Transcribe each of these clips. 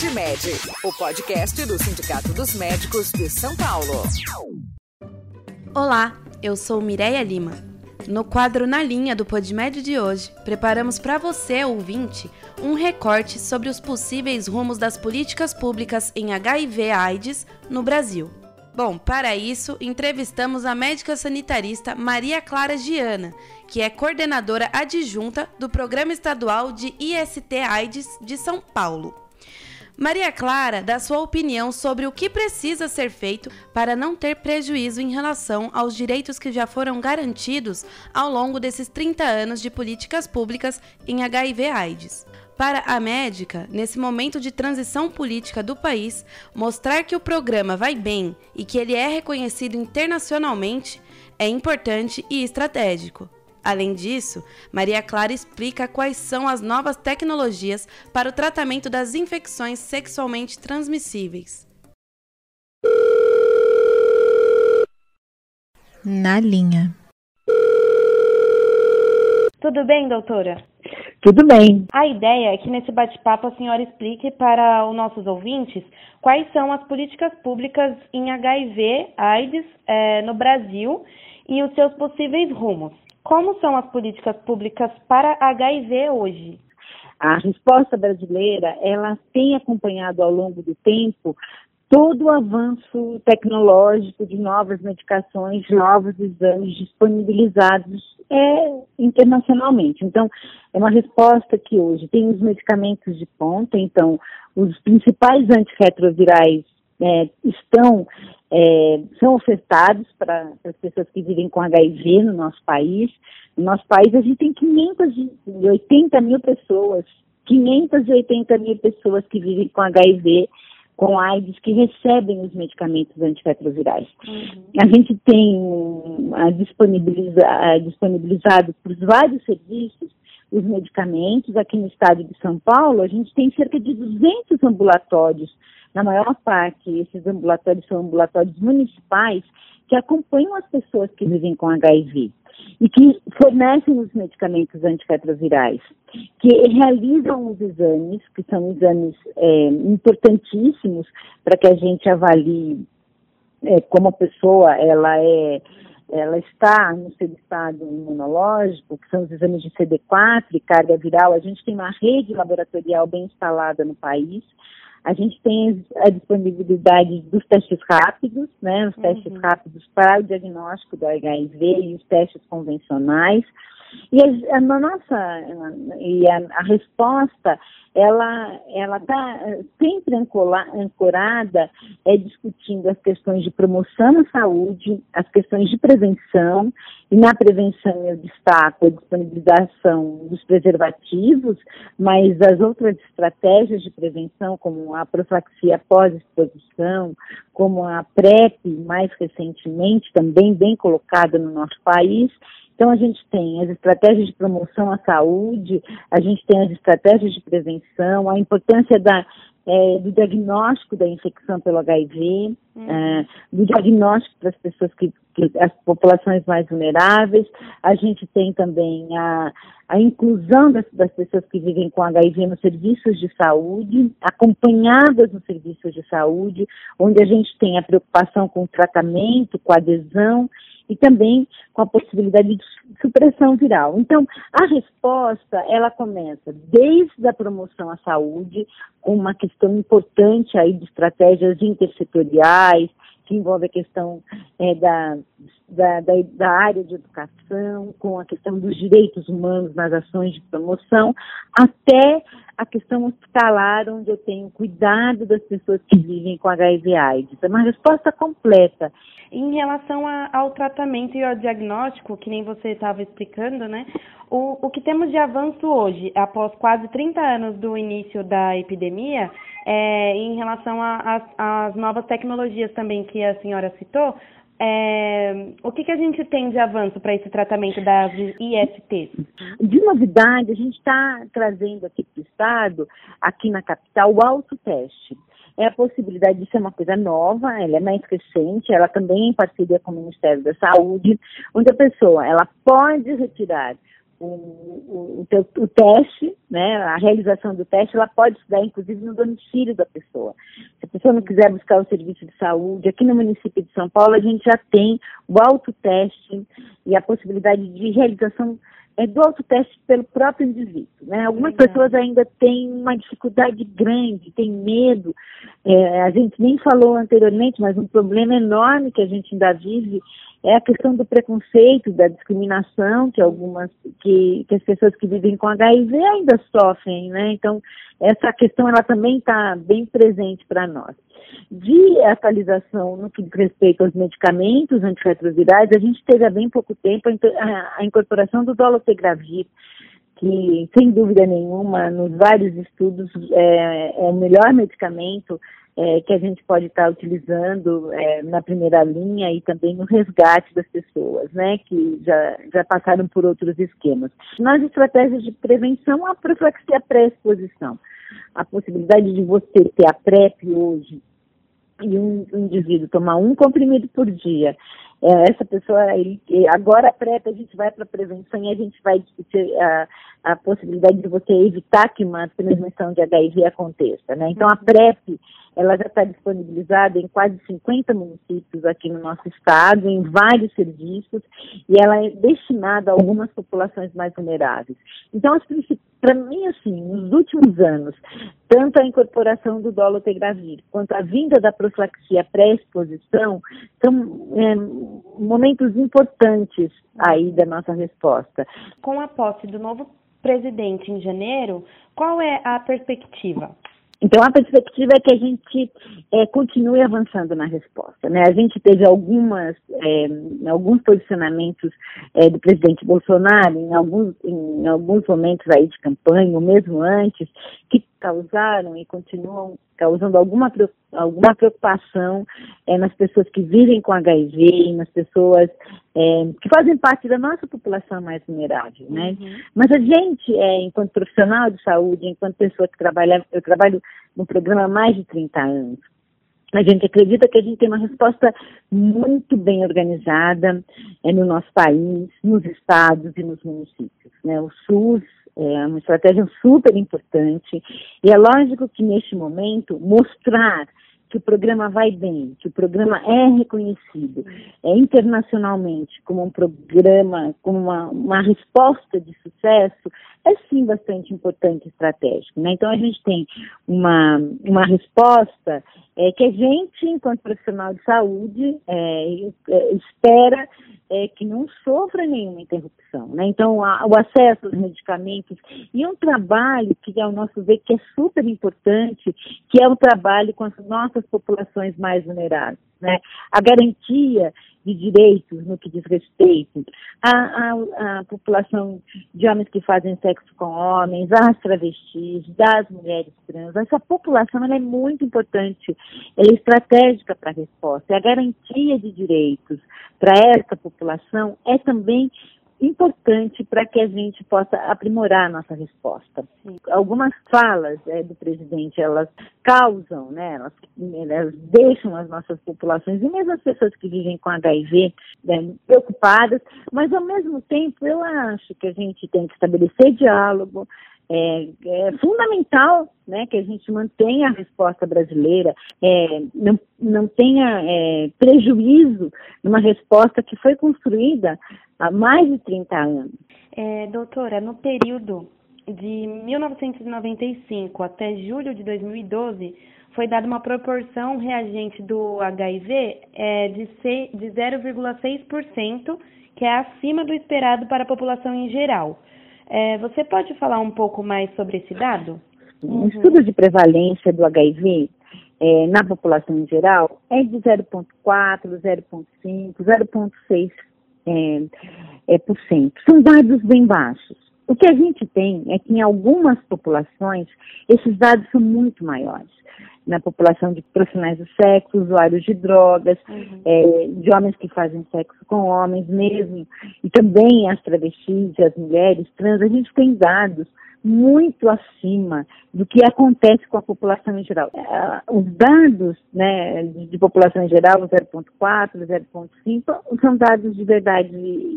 PodMed, o podcast do Sindicato dos Médicos de São Paulo. Olá, eu sou Mireia Lima. No quadro Na Linha do PodMed de hoje, preparamos para você, ouvinte, um recorte sobre os possíveis rumos das políticas públicas em HIV/AIDS no Brasil. Bom, para isso, entrevistamos a médica sanitarista Maria Clara Giana, que é coordenadora adjunta do Programa Estadual de IST-AIDS de São Paulo. Maria Clara dá sua opinião sobre o que precisa ser feito para não ter prejuízo em relação aos direitos que já foram garantidos ao longo desses 30 anos de políticas públicas em HIV/AIDS. Para a médica, nesse momento de transição política do país, mostrar que o programa vai bem e que ele é reconhecido internacionalmente é importante e estratégico. Além disso, Maria Clara explica quais são as novas tecnologias para o tratamento das infecções sexualmente transmissíveis. Na linha. Tudo bem, doutora? Tudo bem. A ideia é que nesse bate-papo a senhora explique para os nossos ouvintes quais são as políticas públicas em HIV, AIDS é, no Brasil e os seus possíveis rumos. Como são as políticas públicas para HIV hoje? A resposta brasileira, ela tem acompanhado ao longo do tempo todo o avanço tecnológico de novas medicações, novos exames disponibilizados é, internacionalmente. Então, é uma resposta que hoje tem os medicamentos de ponta, então, os principais antirretrovirais é, estão, é, são ofertados para as pessoas que vivem com HIV no nosso país. No nosso país, a gente tem 580 mil pessoas, 580 mil pessoas que vivem com HIV com AIDS que recebem os medicamentos antirretrovirais. Uhum. A gente tem uh, disponibiliza, uh, disponibilizado por vários serviços os medicamentos. Aqui no estado de São Paulo, a gente tem cerca de 200 ambulatórios. Na maior parte, esses ambulatórios são ambulatórios municipais que acompanham as pessoas que vivem com HIV e que fornecem os medicamentos antirretrovirais, que realizam os exames, que são exames é, importantíssimos para que a gente avalie é, como a pessoa ela é ela está no seu estado imunológico, que são os exames de CD4 e carga viral, a gente tem uma rede laboratorial bem instalada no país, a gente tem a disponibilidade dos testes rápidos, né, os testes uhum. rápidos para o diagnóstico do HIV e os testes convencionais. E a, a nossa e a, a, resposta ela ela está sempre ancorada é discutindo as questões de promoção à saúde, as questões de prevenção e na prevenção eu destaco a disponibilização dos preservativos, mas as outras estratégias de prevenção como a profilaxia pós-exposição, como a PrEP mais recentemente também bem colocada no nosso país então, a gente tem as estratégias de promoção à saúde, a gente tem as estratégias de prevenção, a importância da, é, do diagnóstico da infecção pelo HIV, uhum. é, do diagnóstico para as pessoas que, que, as populações mais vulneráveis. A gente tem também a, a inclusão das, das, pessoas que vivem com HIV nos serviços de saúde, acompanhadas nos serviços de saúde, onde a gente tem a preocupação com o tratamento, com a adesão e também com a possibilidade de supressão viral. Então, a resposta, ela começa desde a promoção à saúde, com uma questão importante aí de estratégias intersetoriais, que envolve a questão é, da, da, da, da, área de educação, com a questão dos direitos humanos nas ações de promoção, até a questão hospitalar, onde eu tenho cuidado das pessoas que vivem com HIV/AIDS. É uma resposta completa. Em relação a, ao tratamento e ao diagnóstico, que nem você estava explicando, né? O, o que temos de avanço hoje, após quase 30 anos do início da epidemia, é, em relação às novas tecnologias também que a senhora citou, é, o que, que a gente tem de avanço para esse tratamento das ISTs? De novidade, a gente está trazendo aqui para o Estado, aqui na capital, o autoteste. É a possibilidade de ser uma coisa nova, ela é mais recente, ela também em parceria com o Ministério da Saúde, onde a pessoa ela pode retirar o, o, o, o, teste, né, a realização do teste, ela pode se dar, inclusive, no domicílio da pessoa. Se a pessoa não quiser buscar o serviço de saúde, aqui no município de São Paulo, a gente já tem o autoteste e a possibilidade de realização é, do autoteste pelo próprio indivíduo. Né? Algumas Legal. pessoas ainda têm uma dificuldade grande, têm medo. É, a gente nem falou anteriormente, mas um problema enorme que a gente ainda vive é a questão do preconceito, da discriminação que algumas, que, que as pessoas que vivem com HIV ainda sofrem, né? Então, essa questão ela também está bem presente para nós. De atualização no que diz respeito aos medicamentos antirretrovirais, a gente teve há bem pouco tempo a, a incorporação do dolutegravir, que, sem dúvida nenhuma, nos vários estudos, é, é o melhor medicamento é, que a gente pode estar utilizando é, na primeira linha e também no resgate das pessoas, né, que já, já passaram por outros esquemas. Nas estratégias de prevenção, a profilaxia pré-exposição. A possibilidade de você ter a PrEP hoje e um, um indivíduo tomar um comprimido por dia é, essa pessoa, ele, agora a PrEP, a gente vai para prevenção e a gente vai discutir a, a possibilidade de você evitar que uma transmissão de HIV aconteça, né? Então a PrEP, ela já está disponibilizada em quase 50 municípios aqui no nosso estado, em vários serviços, e ela é destinada a algumas populações mais vulneráveis. Então, para mim, assim, nos últimos anos, tanto a incorporação do dolutegravir quanto a vinda da profilaxia pré-exposição são é, momentos importantes aí da nossa resposta. Com a posse do novo presidente em janeiro, qual é a perspectiva? Então, a perspectiva é que a gente é, continue avançando na resposta. Né? A gente teve algumas, é, alguns posicionamentos é, do presidente Bolsonaro em alguns, em alguns momentos aí de campanha, ou mesmo antes, que causaram e continuam causando alguma, alguma preocupação é, nas pessoas que vivem com HIV, nas pessoas é, que fazem parte da nossa população mais vulnerável, né? Uhum. Mas a gente, é, enquanto profissional de saúde, enquanto pessoa que trabalha, eu trabalho no programa há mais de 30 anos, a gente acredita que a gente tem uma resposta muito bem organizada é, no nosso país, nos estados e nos municípios. Né? O SUS é uma estratégia super importante. E é lógico que neste momento mostrar que o programa vai bem, que o programa é reconhecido é, internacionalmente como um programa, como uma, uma resposta de sucesso, é sim bastante importante e estratégico. Né? Então a gente tem uma, uma resposta é, que a gente, enquanto profissional de saúde, é, é espera é, que não sofra nenhuma interrupção. Né? Então, a, o acesso aos medicamentos e um trabalho que, ao nosso ver, que é super importante, que é o trabalho com as nossas populações mais vulneráveis. Né? A garantia de direitos no que diz respeito à, população de homens que fazem sexo com homens, às travestis, das mulheres trans. Essa população é muito importante, ela é estratégica para a resposta. E a garantia de direitos para essa população é também importante para que a gente possa aprimorar a nossa resposta. Algumas falas é, do presidente, elas causam, né, elas, elas, deixam as nossas populações, e mesmo as pessoas que vivem com HIV, né, preocupadas, mas ao mesmo tempo eu acho que a gente tem que estabelecer diálogo, é, é, fundamental né, que a gente mantenha a resposta brasileira, é, não, não tenha é, prejuízo numa resposta que foi construída há mais de 30 anos. É, doutora, no período de 1995 até julho de 2012, foi dada uma proporção reagente do HIV é, de, de 0,6%, que é acima do esperado para a população em geral. É, você pode falar um pouco mais sobre esse dado? Um estudo de prevalência do HIV é, na população em geral é de 0,4, 0,5, 0,6 é, é, por cento. São dados bem baixos. O que a gente tem é que em algumas populações esses dados são muito maiores. Na população de profissionais do sexo, usuários de drogas, uhum. é, de homens que fazem sexo com homens mesmo, e também as travestis e as mulheres trans, a gente tem dados muito acima do que acontece com a população em geral. Uh, os dados né, de, de população em geral, 0,4, 0,5, são dados de verdade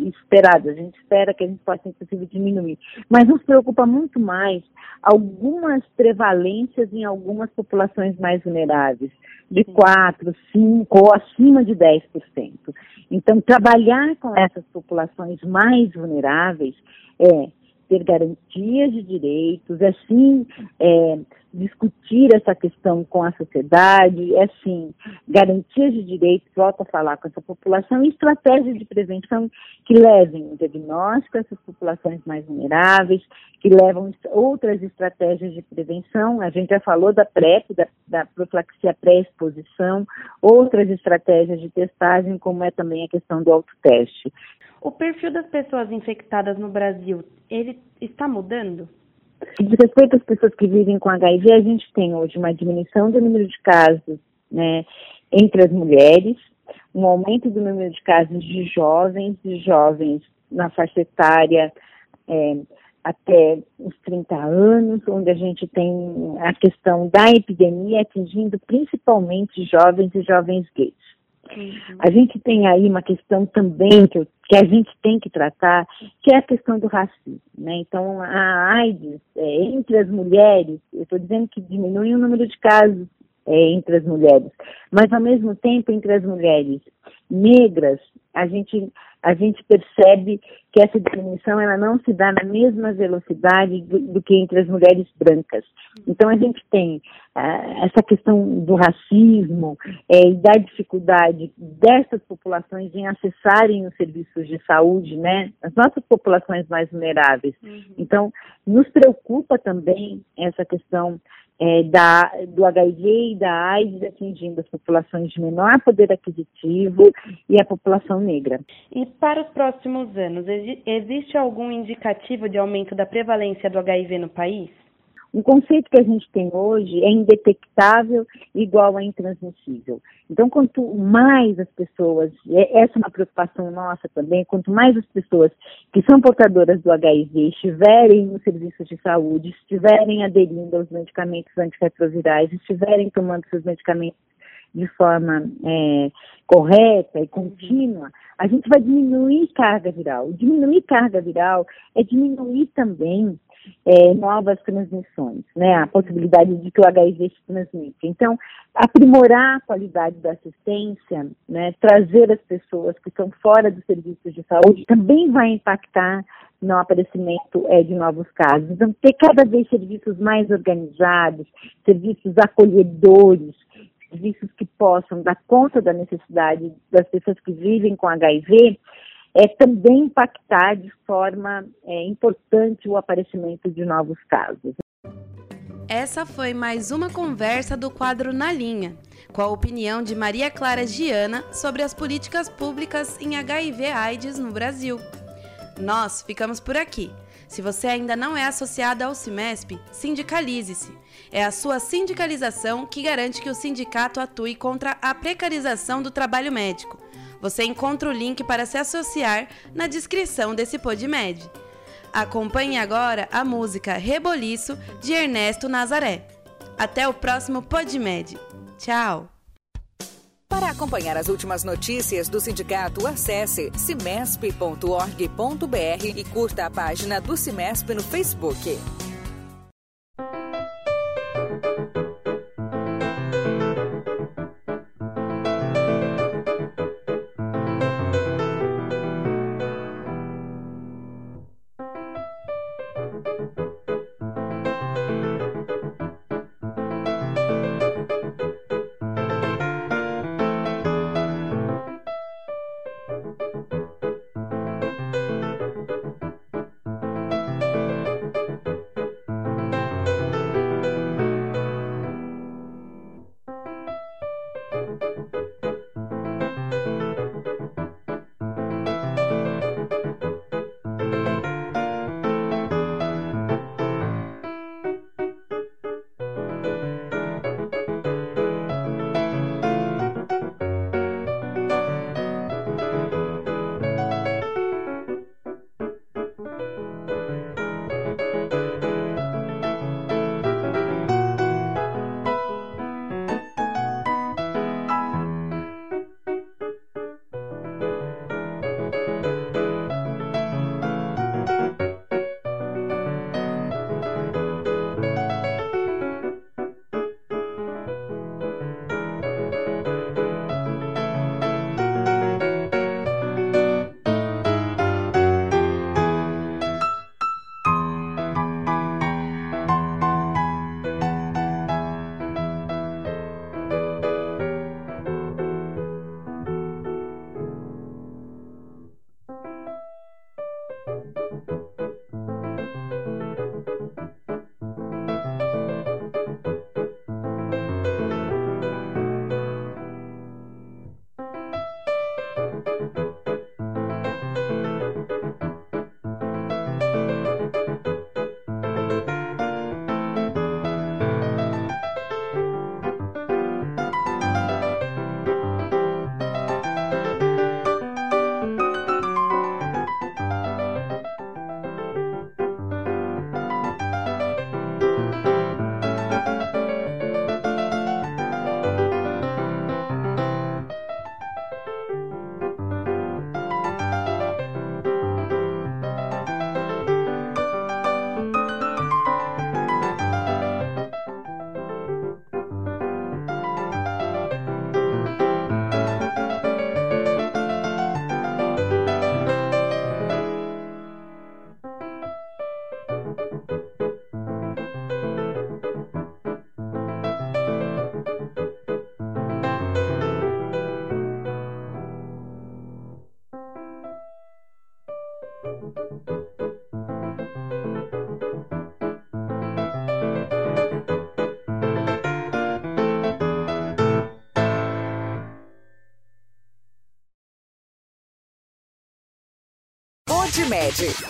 esperados. A gente espera que a gente possa, inclusive, diminuir. Mas nos preocupa muito mais algumas prevalências em algumas populações mais vulneráveis, de 4, 5 ou acima de 10%. Então, trabalhar com essas populações mais vulneráveis é ter garantias de direitos, é sim é, discutir essa questão com a sociedade, é sim garantias de direitos, volto a falar com essa população, e estratégias de prevenção que levem o diagnóstico a essas populações mais vulneráveis, que levam outras estratégias de prevenção, a gente já falou da PrEP, da, da profilaxia pré-exposição, outras estratégias de testagem, como é também a questão do autoteste. O perfil das pessoas infectadas no Brasil, ele está mudando? De respeito às pessoas que vivem com HIV, a gente tem hoje uma diminuição do número de casos né, entre as mulheres, um aumento do número de casos de jovens, de jovens na faixa etária é, até os 30 anos, onde a gente tem a questão da epidemia atingindo principalmente jovens e jovens gays. Uhum. A gente tem aí uma questão também que, que, a gente tem que tratar, que é a questão do racismo. Né? Então, a AIDS é, entre as mulheres, eu estou dizendo que diminui o número de casos é, entre as mulheres, mas ao mesmo tempo entre as mulheres negras, a gente a gente percebe que essa diminuição ela não se dá na mesma velocidade do, do que entre as mulheres brancas. Então a gente tem uh, essa questão do racismo é, e da dificuldade dessas populações em acessarem os serviços de saúde, né? As nossas populações mais vulneráveis. Uhum. Então nos preocupa também essa questão é, da, do HIV e da AIDS atingindo as populações de menor poder aquisitivo e a população negra. E para os próximos anos, existe algum indicativo de aumento da prevalência do HIV no país? Um conceito que a gente tem hoje é indetectável igual a intransmissível. Então, quanto mais as pessoas, essa é uma preocupação nossa também, quanto mais as pessoas que são portadoras do HIV estiverem nos serviços de saúde, estiverem aderindo aos medicamentos antirretrovirais, estiverem tomando seus medicamentos de forma é, correta e contínua, a gente vai diminuir carga viral. Diminuir carga viral é diminuir também é, novas transmissões, né? A possibilidade de que o HIV se transmita. Então, aprimorar a qualidade da assistência, né? Trazer as pessoas que estão fora dos serviços de saúde também vai impactar no aparecimento é, de novos casos. Então, ter cada vez serviços mais organizados, serviços acolhedores, serviços que possam dar conta da necessidade das pessoas que vivem com HIV, é também impactar de forma é, importante o aparecimento de novos casos. Essa foi mais uma conversa do quadro Na Linha, com a opinião de Maria Clara Giana sobre as políticas públicas em HIV/AIDS no Brasil. Nós ficamos por aqui. Se você ainda não é associado ao CIMESP, sindicalize-se. É a sua sindicalização que garante que o sindicato atue contra a precarização do trabalho médico você encontra o link para se associar na descrição desse PodMed. Acompanhe agora a música Reboliço de Ernesto Nazaré. Até o próximo PodMed. Tchau! Para acompanhar as últimas notícias do sindicato, acesse cimesp.org.br e curta a página do Cimesp no Facebook.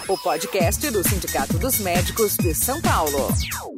O podcast do Sindicato dos Médicos de São Paulo.